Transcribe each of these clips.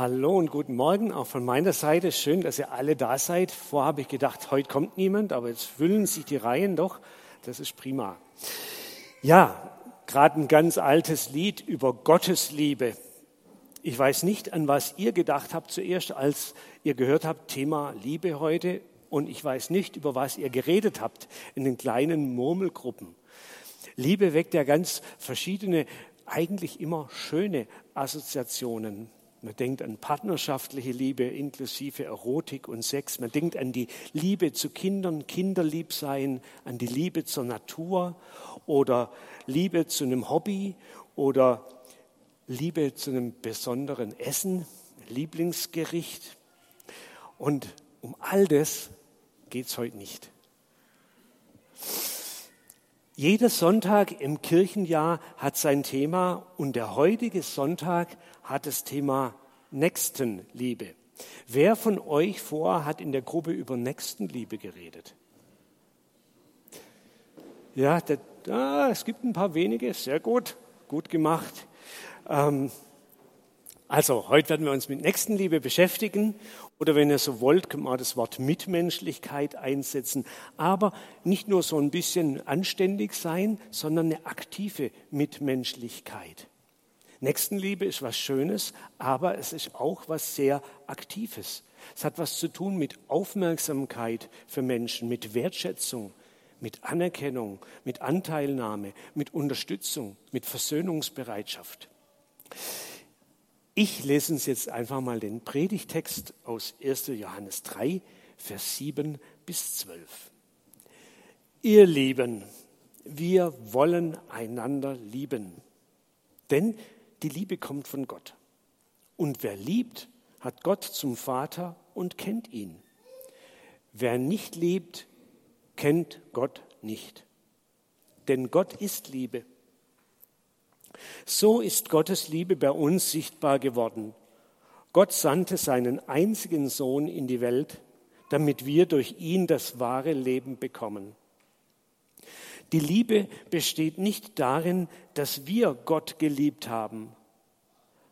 Hallo und guten Morgen auch von meiner Seite. Schön, dass ihr alle da seid. Vorher habe ich gedacht, heute kommt niemand, aber jetzt füllen sich die Reihen doch. Das ist prima. Ja, gerade ein ganz altes Lied über Gottes Liebe. Ich weiß nicht, an was ihr gedacht habt zuerst, als ihr gehört habt, Thema Liebe heute. Und ich weiß nicht, über was ihr geredet habt in den kleinen Murmelgruppen. Liebe weckt ja ganz verschiedene, eigentlich immer schöne Assoziationen. Man denkt an partnerschaftliche Liebe inklusive Erotik und Sex. Man denkt an die Liebe zu Kindern, Kinderlieb sein, an die Liebe zur Natur oder Liebe zu einem Hobby oder Liebe zu einem besonderen Essen, Lieblingsgericht. Und um all das geht es heute nicht. Jeder Sonntag im Kirchenjahr hat sein Thema und der heutige Sonntag hat das Thema Nächstenliebe. Wer von euch vor hat in der Gruppe über Nächstenliebe geredet? Ja, der, ah, es gibt ein paar wenige, sehr gut, gut gemacht. Ähm, also, heute werden wir uns mit Nächstenliebe beschäftigen. Oder wenn ihr so wollt, können wir das Wort Mitmenschlichkeit einsetzen. Aber nicht nur so ein bisschen anständig sein, sondern eine aktive Mitmenschlichkeit. Nächstenliebe ist was Schönes, aber es ist auch was sehr Aktives. Es hat was zu tun mit Aufmerksamkeit für Menschen, mit Wertschätzung, mit Anerkennung, mit Anteilnahme, mit Unterstützung, mit Versöhnungsbereitschaft. Ich lese uns jetzt einfach mal den Predigtext aus 1. Johannes 3, Vers 7 bis 12. Ihr Lieben, wir wollen einander lieben, denn die Liebe kommt von Gott. Und wer liebt, hat Gott zum Vater und kennt ihn. Wer nicht liebt, kennt Gott nicht. Denn Gott ist Liebe. So ist Gottes Liebe bei uns sichtbar geworden. Gott sandte seinen einzigen Sohn in die Welt, damit wir durch ihn das wahre Leben bekommen. Die Liebe besteht nicht darin, dass wir Gott geliebt haben,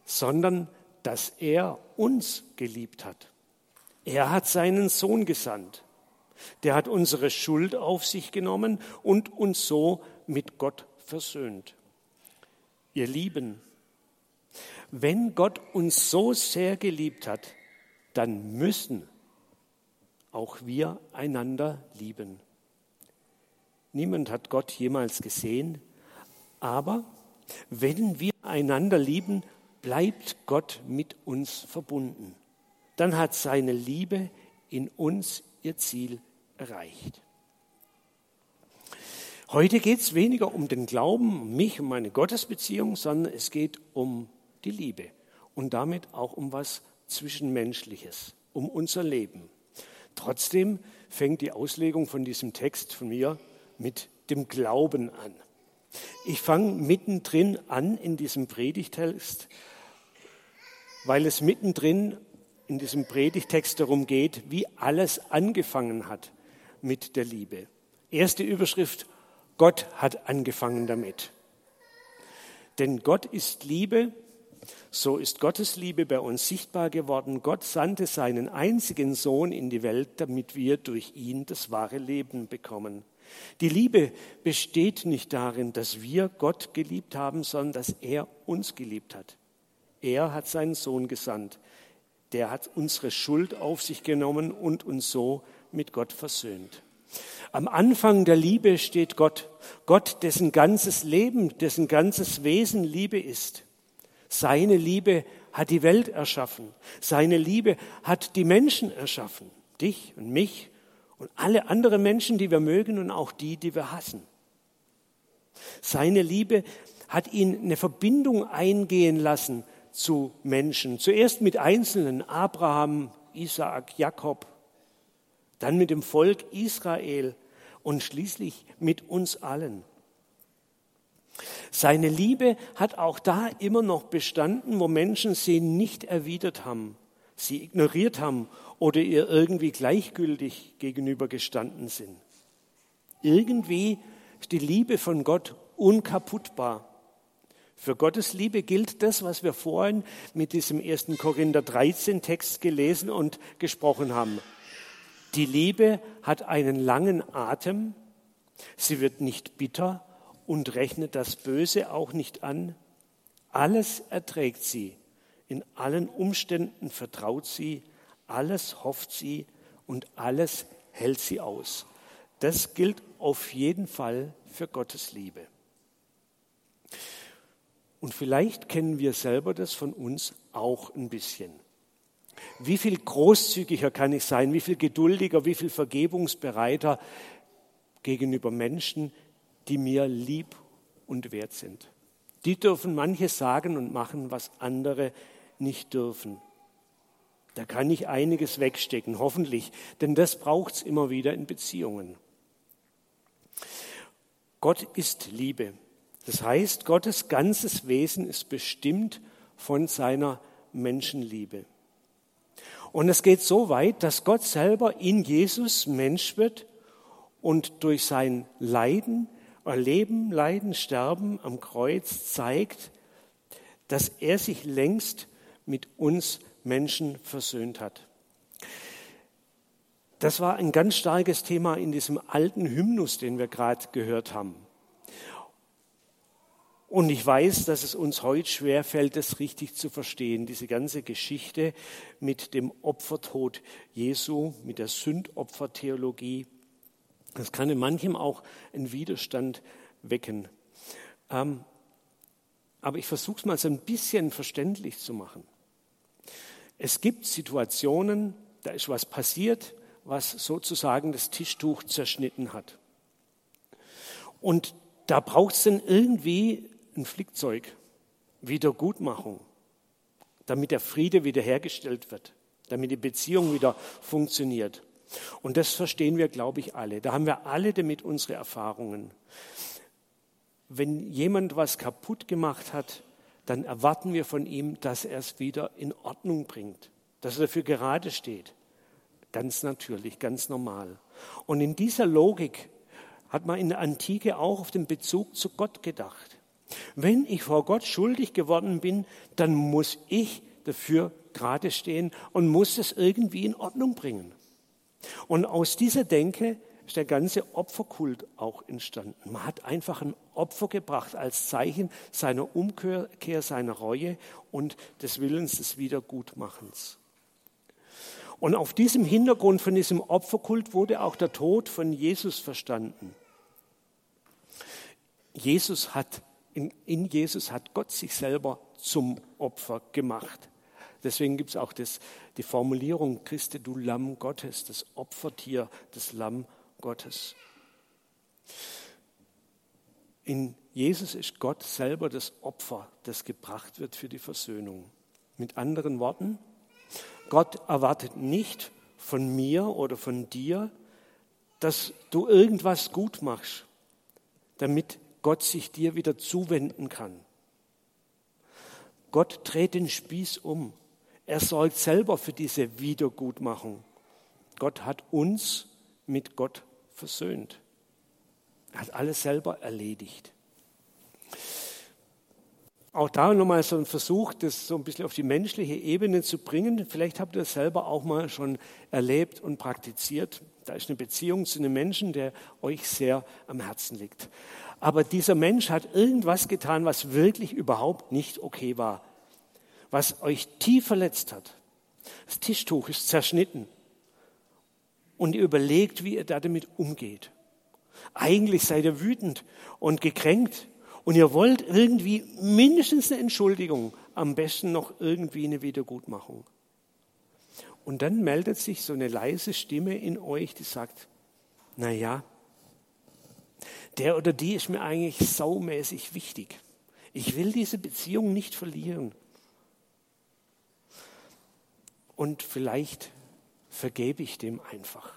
sondern dass er uns geliebt hat. Er hat seinen Sohn gesandt. Der hat unsere Schuld auf sich genommen und uns so mit Gott versöhnt. Ihr Lieben, wenn Gott uns so sehr geliebt hat, dann müssen auch wir einander lieben. Niemand hat Gott jemals gesehen, aber wenn wir einander lieben, bleibt Gott mit uns verbunden. Dann hat seine Liebe in uns ihr Ziel erreicht. Heute geht es weniger um den Glauben, um mich, um meine Gottesbeziehung, sondern es geht um die Liebe und damit auch um was Zwischenmenschliches, um unser Leben. Trotzdem fängt die Auslegung von diesem Text von mir mit dem Glauben an. Ich fange mittendrin an in diesem Predigtext, weil es mittendrin in diesem Predigtext darum geht, wie alles angefangen hat mit der Liebe. Erste Überschrift, Gott hat angefangen damit. Denn Gott ist Liebe, so ist Gottes Liebe bei uns sichtbar geworden. Gott sandte seinen einzigen Sohn in die Welt, damit wir durch ihn das wahre Leben bekommen. Die Liebe besteht nicht darin, dass wir Gott geliebt haben, sondern dass er uns geliebt hat. Er hat seinen Sohn gesandt. Der hat unsere Schuld auf sich genommen und uns so mit Gott versöhnt. Am Anfang der Liebe steht Gott. Gott, dessen ganzes Leben, dessen ganzes Wesen Liebe ist. Seine Liebe hat die Welt erschaffen. Seine Liebe hat die Menschen erschaffen. Dich und mich und alle anderen Menschen, die wir mögen und auch die, die wir hassen. Seine Liebe hat ihn eine Verbindung eingehen lassen zu Menschen. Zuerst mit Einzelnen, Abraham, Isaak, Jakob, dann mit dem Volk Israel und schließlich mit uns allen. Seine Liebe hat auch da immer noch bestanden, wo Menschen sie nicht erwidert haben, sie ignoriert haben oder ihr irgendwie gleichgültig gegenübergestanden sind. Irgendwie ist die Liebe von Gott unkaputtbar. Für Gottes Liebe gilt das, was wir vorhin mit diesem 1. Korinther 13 Text gelesen und gesprochen haben. Die Liebe hat einen langen Atem, sie wird nicht bitter und rechnet das Böse auch nicht an. Alles erträgt sie, in allen Umständen vertraut sie, alles hofft sie und alles hält sie aus. Das gilt auf jeden Fall für Gottes Liebe. Und vielleicht kennen wir selber das von uns auch ein bisschen. Wie viel großzügiger kann ich sein, wie viel geduldiger, wie viel vergebungsbereiter gegenüber Menschen, die mir lieb und wert sind. Die dürfen manches sagen und machen, was andere nicht dürfen. Da kann ich einiges wegstecken, hoffentlich, denn das braucht es immer wieder in Beziehungen. Gott ist Liebe. Das heißt, Gottes ganzes Wesen ist bestimmt von seiner Menschenliebe. Und es geht so weit, dass Gott selber in Jesus Mensch wird und durch sein Leiden, Erleben, Leiden, Sterben am Kreuz zeigt, dass er sich längst mit uns Menschen versöhnt hat. Das war ein ganz starkes Thema in diesem alten Hymnus, den wir gerade gehört haben. Und ich weiß, dass es uns heute schwer fällt, das richtig zu verstehen, diese ganze Geschichte mit dem Opfertod Jesu, mit der Sündopfertheologie. Das kann in manchem auch einen Widerstand wecken. Ähm, aber ich versuche es mal so ein bisschen verständlich zu machen. Es gibt Situationen, da ist was passiert, was sozusagen das Tischtuch zerschnitten hat. Und da braucht es dann irgendwie ein Flickzeug, Wiedergutmachung, damit der Friede wiederhergestellt wird, damit die Beziehung wieder funktioniert. Und das verstehen wir, glaube ich, alle. Da haben wir alle damit unsere Erfahrungen. Wenn jemand was kaputt gemacht hat, dann erwarten wir von ihm, dass er es wieder in Ordnung bringt, dass er dafür gerade steht. Ganz natürlich, ganz normal. Und in dieser Logik hat man in der Antike auch auf den Bezug zu Gott gedacht. Wenn ich vor Gott schuldig geworden bin, dann muss ich dafür gerade stehen und muss es irgendwie in Ordnung bringen. Und aus dieser Denke ist der ganze Opferkult auch entstanden. Man hat einfach ein Opfer gebracht als Zeichen seiner Umkehr, seiner Reue und des Willens des Wiedergutmachens. Und auf diesem Hintergrund von diesem Opferkult wurde auch der Tod von Jesus verstanden. Jesus hat, in, in Jesus hat Gott sich selber zum Opfer gemacht. Deswegen gibt es auch das, die Formulierung, Christe, du Lamm Gottes, das Opfertier, das Lamm Gottes. In Jesus ist Gott selber das Opfer, das gebracht wird für die Versöhnung. Mit anderen Worten, Gott erwartet nicht von mir oder von dir, dass du irgendwas gut machst, damit Gott sich dir wieder zuwenden kann. Gott dreht den Spieß um. Er sorgt selber für diese Wiedergutmachung. Gott hat uns mit Gott versöhnt. Er hat alles selber erledigt. Auch da nochmal so ein Versuch, das so ein bisschen auf die menschliche Ebene zu bringen. Vielleicht habt ihr das selber auch mal schon erlebt und praktiziert. Da ist eine Beziehung zu einem Menschen, der euch sehr am Herzen liegt. Aber dieser Mensch hat irgendwas getan, was wirklich überhaupt nicht okay war, was euch tief verletzt hat. Das Tischtuch ist zerschnitten und ihr überlegt, wie ihr damit umgeht. Eigentlich seid ihr wütend und gekränkt und ihr wollt irgendwie mindestens eine Entschuldigung, am besten noch irgendwie eine Wiedergutmachung. Und dann meldet sich so eine leise Stimme in euch, die sagt, na ja, der oder die ist mir eigentlich saumäßig wichtig. Ich will diese Beziehung nicht verlieren. Und vielleicht vergebe ich dem einfach,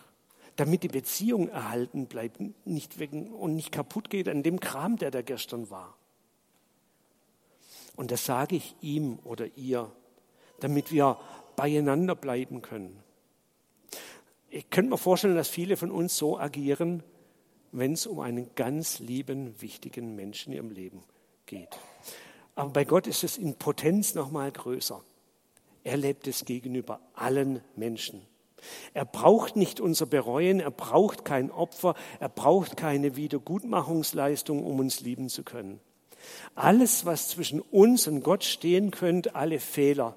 damit die Beziehung erhalten bleibt nicht wegen, und nicht kaputt geht an dem Kram, der da gestern war. Und das sage ich ihm oder ihr, damit wir beieinander bleiben können. Ich könnte mir vorstellen, dass viele von uns so agieren, wenn es um einen ganz lieben, wichtigen Menschen in ihrem Leben geht. Aber bei Gott ist es in Potenz noch mal größer. Er lebt es gegenüber allen Menschen. Er braucht nicht unser Bereuen, er braucht kein Opfer, er braucht keine Wiedergutmachungsleistung, um uns lieben zu können. Alles, was zwischen uns und Gott stehen könnte, alle Fehler,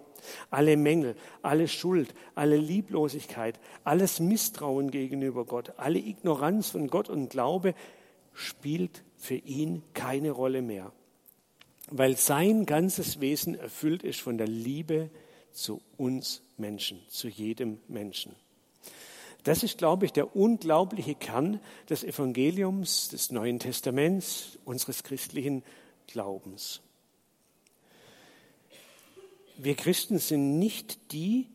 alle Mängel, alle Schuld, alle Lieblosigkeit, alles Misstrauen gegenüber Gott, alle Ignoranz von Gott und Glaube, spielt für ihn keine Rolle mehr, weil sein ganzes Wesen erfüllt ist von der Liebe zu uns Menschen, zu jedem Menschen. Das ist, glaube ich, der unglaubliche Kern des Evangeliums, des Neuen Testaments, unseres christlichen Glaubens. Wir Christen sind nicht die,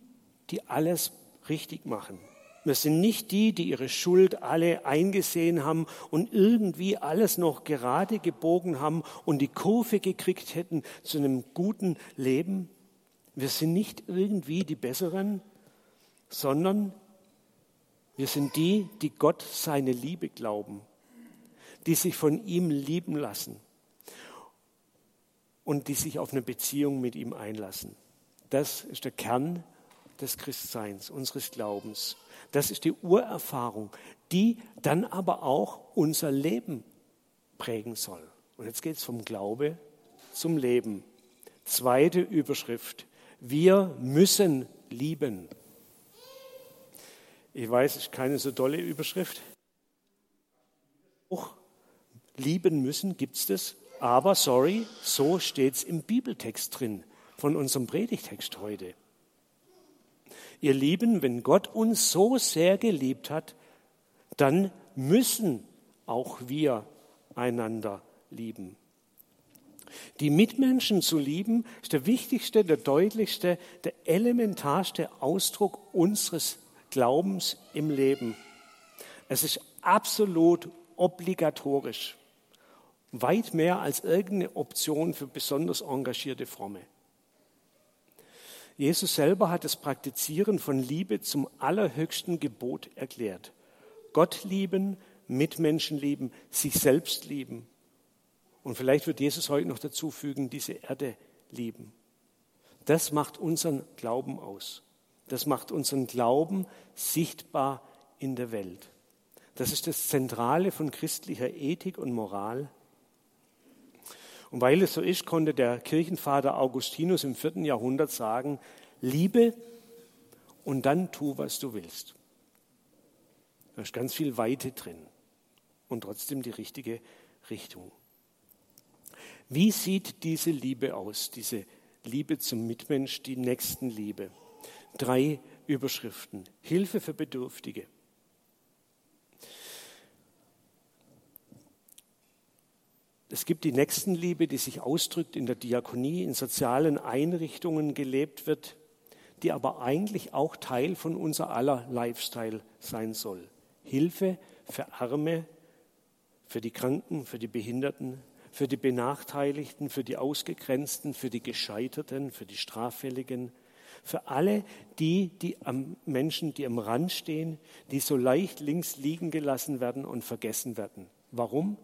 die alles richtig machen. Wir sind nicht die, die ihre Schuld alle eingesehen haben und irgendwie alles noch gerade gebogen haben und die Kurve gekriegt hätten zu einem guten Leben. Wir sind nicht irgendwie die Besseren, sondern wir sind die, die Gott seine Liebe glauben, die sich von ihm lieben lassen und die sich auf eine Beziehung mit ihm einlassen. Das ist der Kern des Christseins, unseres Glaubens. Das ist die Urerfahrung, die dann aber auch unser Leben prägen soll. Und jetzt geht es vom Glaube zum Leben. Zweite Überschrift. Wir müssen lieben. Ich weiß, es ist keine so tolle Überschrift. Auch lieben müssen, gibt es das? Aber, sorry, so steht es im Bibeltext drin von unserem Predigtext heute. Ihr Lieben, wenn Gott uns so sehr geliebt hat, dann müssen auch wir einander lieben. Die Mitmenschen zu lieben ist der wichtigste, der deutlichste, der elementarste Ausdruck unseres Glaubens im Leben. Es ist absolut obligatorisch. Weit mehr als irgendeine Option für besonders engagierte Fromme. Jesus selber hat das Praktizieren von Liebe zum allerhöchsten Gebot erklärt. Gott lieben, Mitmenschen lieben, sich selbst lieben. Und vielleicht wird Jesus heute noch dazu fügen, diese Erde lieben. Das macht unseren Glauben aus. Das macht unseren Glauben sichtbar in der Welt. Das ist das Zentrale von christlicher Ethik und Moral. Und weil es so ist, konnte der Kirchenvater Augustinus im vierten Jahrhundert sagen, liebe und dann tu, was du willst. Da ist ganz viel Weite drin und trotzdem die richtige Richtung. Wie sieht diese Liebe aus, diese Liebe zum Mitmensch, die Nächstenliebe? Drei Überschriften. Hilfe für Bedürftige, Es gibt die Nächstenliebe, die sich ausdrückt in der Diakonie, in sozialen Einrichtungen gelebt wird, die aber eigentlich auch Teil von unser aller Lifestyle sein soll. Hilfe für Arme, für die Kranken, für die Behinderten, für die Benachteiligten, für die Ausgegrenzten, für die Gescheiterten, für die Straffälligen, für alle die, die am Menschen, die am Rand stehen, die so leicht links liegen gelassen werden und vergessen werden. Warum?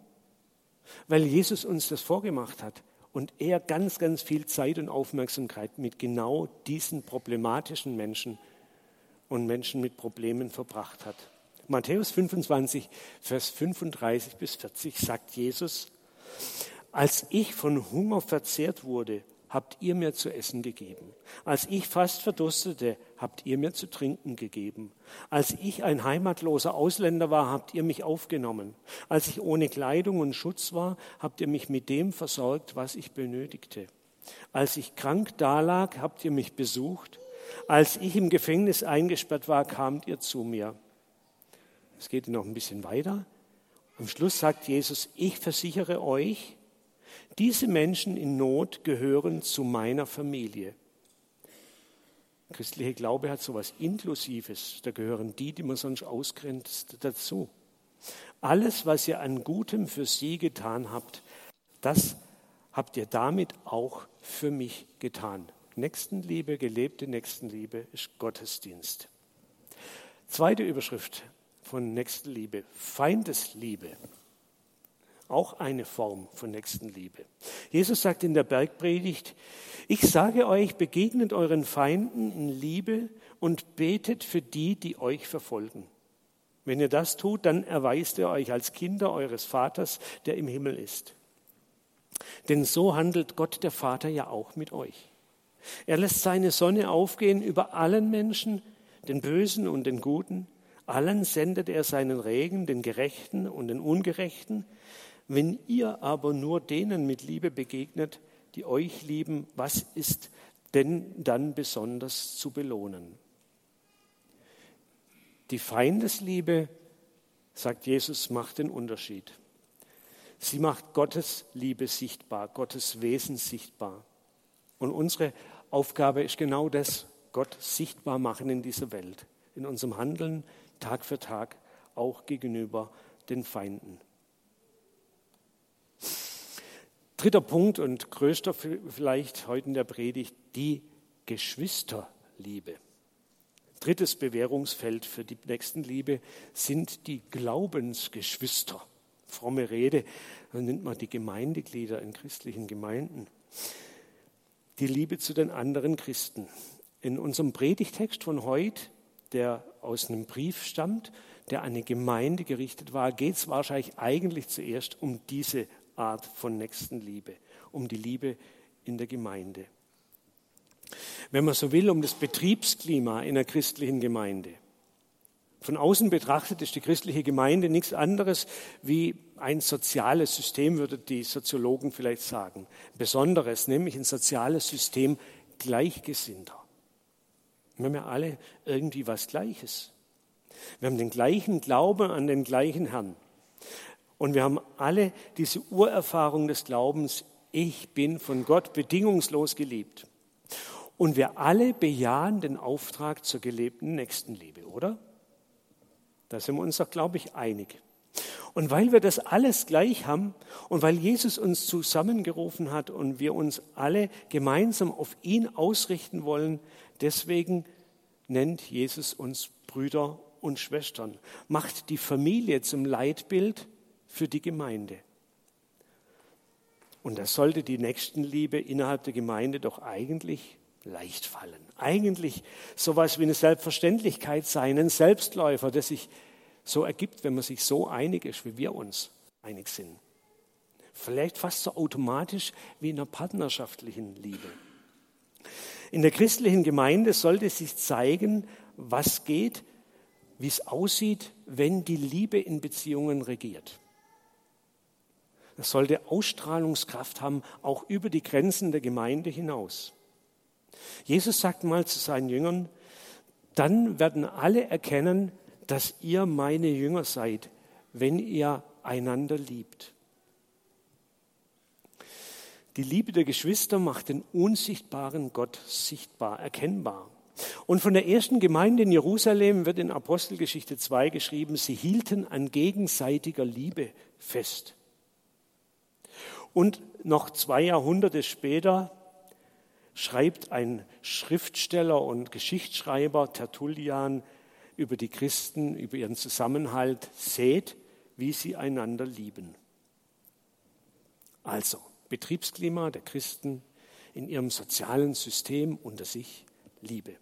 weil Jesus uns das vorgemacht hat und er ganz, ganz viel Zeit und Aufmerksamkeit mit genau diesen problematischen Menschen und Menschen mit Problemen verbracht hat. Matthäus 25, Vers 35 bis 40 sagt Jesus, als ich von Hunger verzehrt wurde, habt ihr mir zu essen gegeben. Als ich fast verdurstete, habt ihr mir zu trinken gegeben. Als ich ein heimatloser Ausländer war, habt ihr mich aufgenommen. Als ich ohne Kleidung und Schutz war, habt ihr mich mit dem versorgt, was ich benötigte. Als ich krank dalag, habt ihr mich besucht. Als ich im Gefängnis eingesperrt war, kamt ihr zu mir. Es geht noch ein bisschen weiter. Am Schluss sagt Jesus, ich versichere euch, diese Menschen in Not gehören zu meiner Familie. Christliche Glaube hat so etwas Inklusives. Da gehören die, die man sonst ausgrenzt, dazu. Alles, was ihr an Gutem für sie getan habt, das habt ihr damit auch für mich getan. Nächstenliebe, gelebte Nächstenliebe ist Gottesdienst. Zweite Überschrift von Nächstenliebe, Feindesliebe. Auch eine Form von Nächstenliebe. Jesus sagt in der Bergpredigt, ich sage euch, begegnet euren Feinden in Liebe und betet für die, die euch verfolgen. Wenn ihr das tut, dann erweist ihr euch als Kinder eures Vaters, der im Himmel ist. Denn so handelt Gott der Vater ja auch mit euch. Er lässt seine Sonne aufgehen über allen Menschen, den Bösen und den Guten. Allen sendet er seinen Regen, den Gerechten und den Ungerechten. Wenn ihr aber nur denen mit Liebe begegnet, die euch lieben, was ist denn dann besonders zu belohnen? Die Feindesliebe, sagt Jesus, macht den Unterschied. Sie macht Gottes Liebe sichtbar, Gottes Wesen sichtbar. Und unsere Aufgabe ist genau das, Gott sichtbar machen in dieser Welt, in unserem Handeln Tag für Tag, auch gegenüber den Feinden. Dritter Punkt und größter vielleicht heute in der Predigt, die Geschwisterliebe. Drittes Bewährungsfeld für die Nächstenliebe sind die Glaubensgeschwister. Fromme Rede, dann nennt man die Gemeindeglieder in christlichen Gemeinden. Die Liebe zu den anderen Christen. In unserem Predigtext von heute, der aus einem Brief stammt, der an eine Gemeinde gerichtet war, geht es wahrscheinlich eigentlich zuerst um diese Art von Nächstenliebe, um die Liebe in der Gemeinde. Wenn man so will, um das Betriebsklima in der christlichen Gemeinde. Von außen betrachtet ist die christliche Gemeinde nichts anderes wie ein soziales System, würden die Soziologen vielleicht sagen. Besonderes, nämlich ein soziales System Gleichgesinnter. Wir haben ja alle irgendwie was Gleiches. Wir haben den gleichen Glauben an den gleichen Herrn. Und wir haben alle diese Urerfahrung des Glaubens, ich bin von Gott bedingungslos geliebt. Und wir alle bejahen den Auftrag zur gelebten Nächstenliebe, oder? Da sind wir uns doch, glaube ich, einig. Und weil wir das alles gleich haben und weil Jesus uns zusammengerufen hat und wir uns alle gemeinsam auf ihn ausrichten wollen, deswegen nennt Jesus uns Brüder und Schwestern, macht die Familie zum Leitbild für die Gemeinde. Und das sollte die Nächstenliebe innerhalb der Gemeinde doch eigentlich leicht fallen. Eigentlich sowas wie eine Selbstverständlichkeit sein, ein Selbstläufer, der sich so ergibt, wenn man sich so einig ist, wie wir uns einig sind. Vielleicht fast so automatisch wie in einer partnerschaftlichen Liebe. In der christlichen Gemeinde sollte sich zeigen, was geht, wie es aussieht, wenn die Liebe in Beziehungen regiert. Das sollte Ausstrahlungskraft haben, auch über die Grenzen der Gemeinde hinaus. Jesus sagt mal zu seinen Jüngern, dann werden alle erkennen, dass ihr meine Jünger seid, wenn ihr einander liebt. Die Liebe der Geschwister macht den unsichtbaren Gott sichtbar, erkennbar. Und von der ersten Gemeinde in Jerusalem wird in Apostelgeschichte 2 geschrieben, sie hielten an gegenseitiger Liebe fest. Und noch zwei Jahrhunderte später schreibt ein Schriftsteller und Geschichtsschreiber Tertullian über die Christen, über ihren Zusammenhalt, seht, wie sie einander lieben. Also, Betriebsklima der Christen in ihrem sozialen System unter sich Liebe.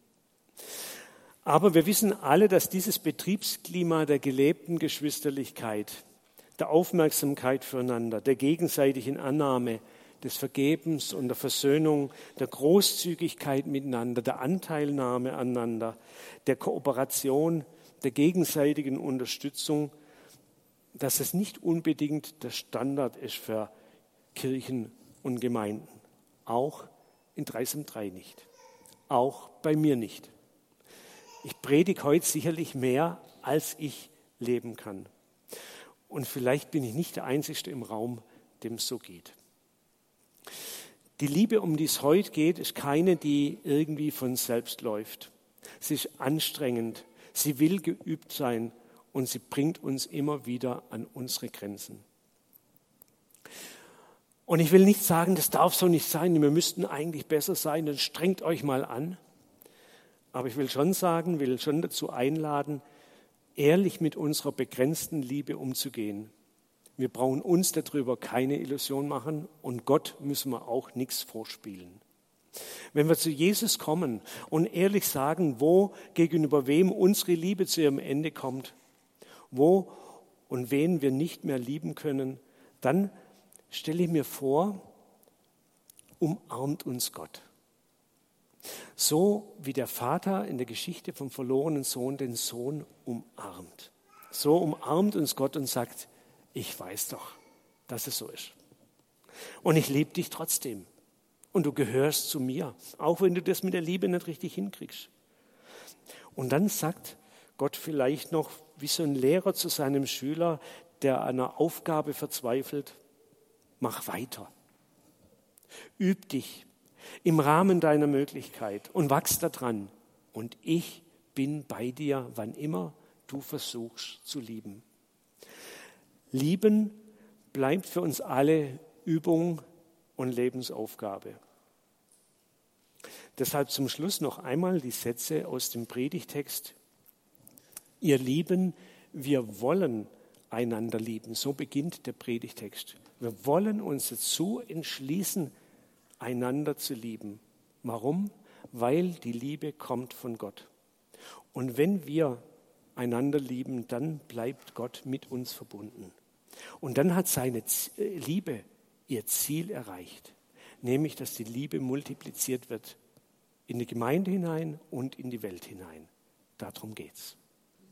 Aber wir wissen alle, dass dieses Betriebsklima der gelebten Geschwisterlichkeit, der Aufmerksamkeit füreinander, der gegenseitigen Annahme, des Vergebens und der Versöhnung, der Großzügigkeit miteinander, der Anteilnahme aneinander, der Kooperation, der gegenseitigen Unterstützung, dass es nicht unbedingt der Standard ist für Kirchen und Gemeinden. Auch in 3 nicht. Auch bei mir nicht. Ich predige heute sicherlich mehr, als ich leben kann. Und vielleicht bin ich nicht der Einzige im Raum, dem es so geht. Die Liebe, um die es heute geht, ist keine, die irgendwie von selbst läuft. Sie ist anstrengend, sie will geübt sein und sie bringt uns immer wieder an unsere Grenzen. Und ich will nicht sagen, das darf so nicht sein, wir müssten eigentlich besser sein, dann strengt euch mal an. Aber ich will schon sagen, will schon dazu einladen, ehrlich mit unserer begrenzten Liebe umzugehen. Wir brauchen uns darüber keine Illusion machen und Gott müssen wir auch nichts vorspielen. Wenn wir zu Jesus kommen und ehrlich sagen, wo gegenüber wem unsere Liebe zu ihrem Ende kommt, wo und wen wir nicht mehr lieben können, dann stelle ich mir vor, umarmt uns Gott. So wie der Vater in der Geschichte vom verlorenen Sohn den Sohn umarmt. So umarmt uns Gott und sagt, ich weiß doch, dass es so ist. Und ich liebe dich trotzdem. Und du gehörst zu mir, auch wenn du das mit der Liebe nicht richtig hinkriegst. Und dann sagt Gott vielleicht noch, wie so ein Lehrer zu seinem Schüler, der an einer Aufgabe verzweifelt, mach weiter. Üb dich im Rahmen deiner Möglichkeit und wachs daran. Und ich bin bei dir, wann immer du versuchst zu lieben. Lieben bleibt für uns alle Übung und Lebensaufgabe. Deshalb zum Schluss noch einmal die Sätze aus dem Predigtext. Ihr Lieben, wir wollen einander lieben. So beginnt der Predigtext. Wir wollen uns dazu entschließen, einander zu lieben. Warum? Weil die Liebe kommt von Gott. Und wenn wir einander lieben, dann bleibt Gott mit uns verbunden. Und dann hat seine äh, Liebe ihr Ziel erreicht, nämlich dass die Liebe multipliziert wird in die Gemeinde hinein und in die Welt hinein. Darum geht's.